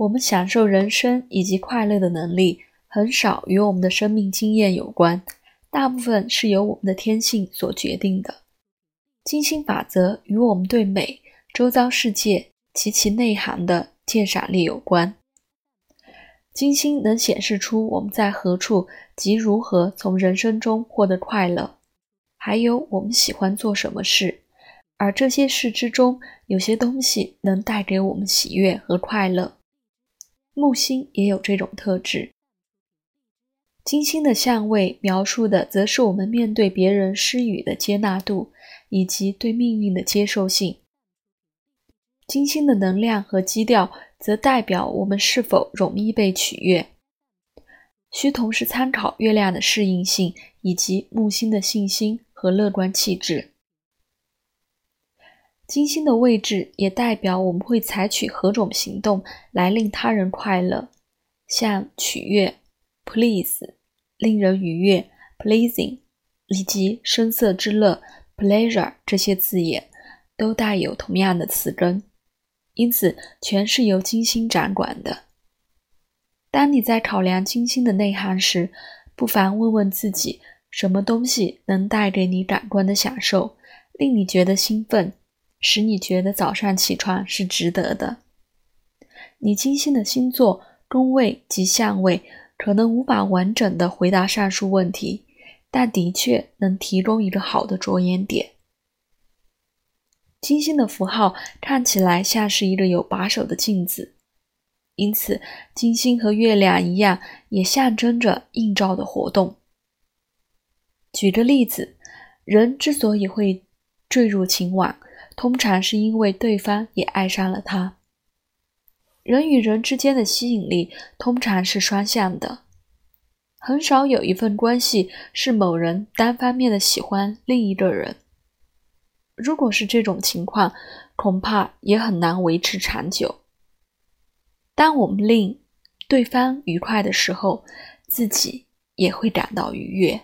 我们享受人生以及快乐的能力，很少与我们的生命经验有关，大部分是由我们的天性所决定的。金星法则与我们对美、周遭世界及其内涵的鉴赏力有关。金星能显示出我们在何处及如何从人生中获得快乐，还有我们喜欢做什么事，而这些事之中，有些东西能带给我们喜悦和快乐。木星也有这种特质。金星的相位描述的，则是我们面对别人施予的接纳度，以及对命运的接受性。金星的能量和基调，则代表我们是否容易被取悦。需同时参考月亮的适应性，以及木星的信心和乐观气质。金星的位置也代表我们会采取何种行动来令他人快乐，像取悦 （please）、令人愉悦 （pleasing） 以及声色之乐 （pleasure） 这些字眼，都带有同样的词根，因此全是由金星掌管的。当你在考量金星的内涵时，不妨问问自己：什么东西能带给你感官的享受，令你觉得兴奋？使你觉得早上起床是值得的。你金星的星座、宫位及相位可能无法完整的回答上述问题，但的确能提供一个好的着眼点。金星的符号看起来像是一个有把手的镜子，因此金星和月亮一样，也象征着映照的活动。举个例子，人之所以会坠入情网。通常是因为对方也爱上了他。人与人之间的吸引力通常是双向的，很少有一份关系是某人单方面的喜欢另一个人。如果是这种情况，恐怕也很难维持长久。当我们令对方愉快的时候，自己也会感到愉悦。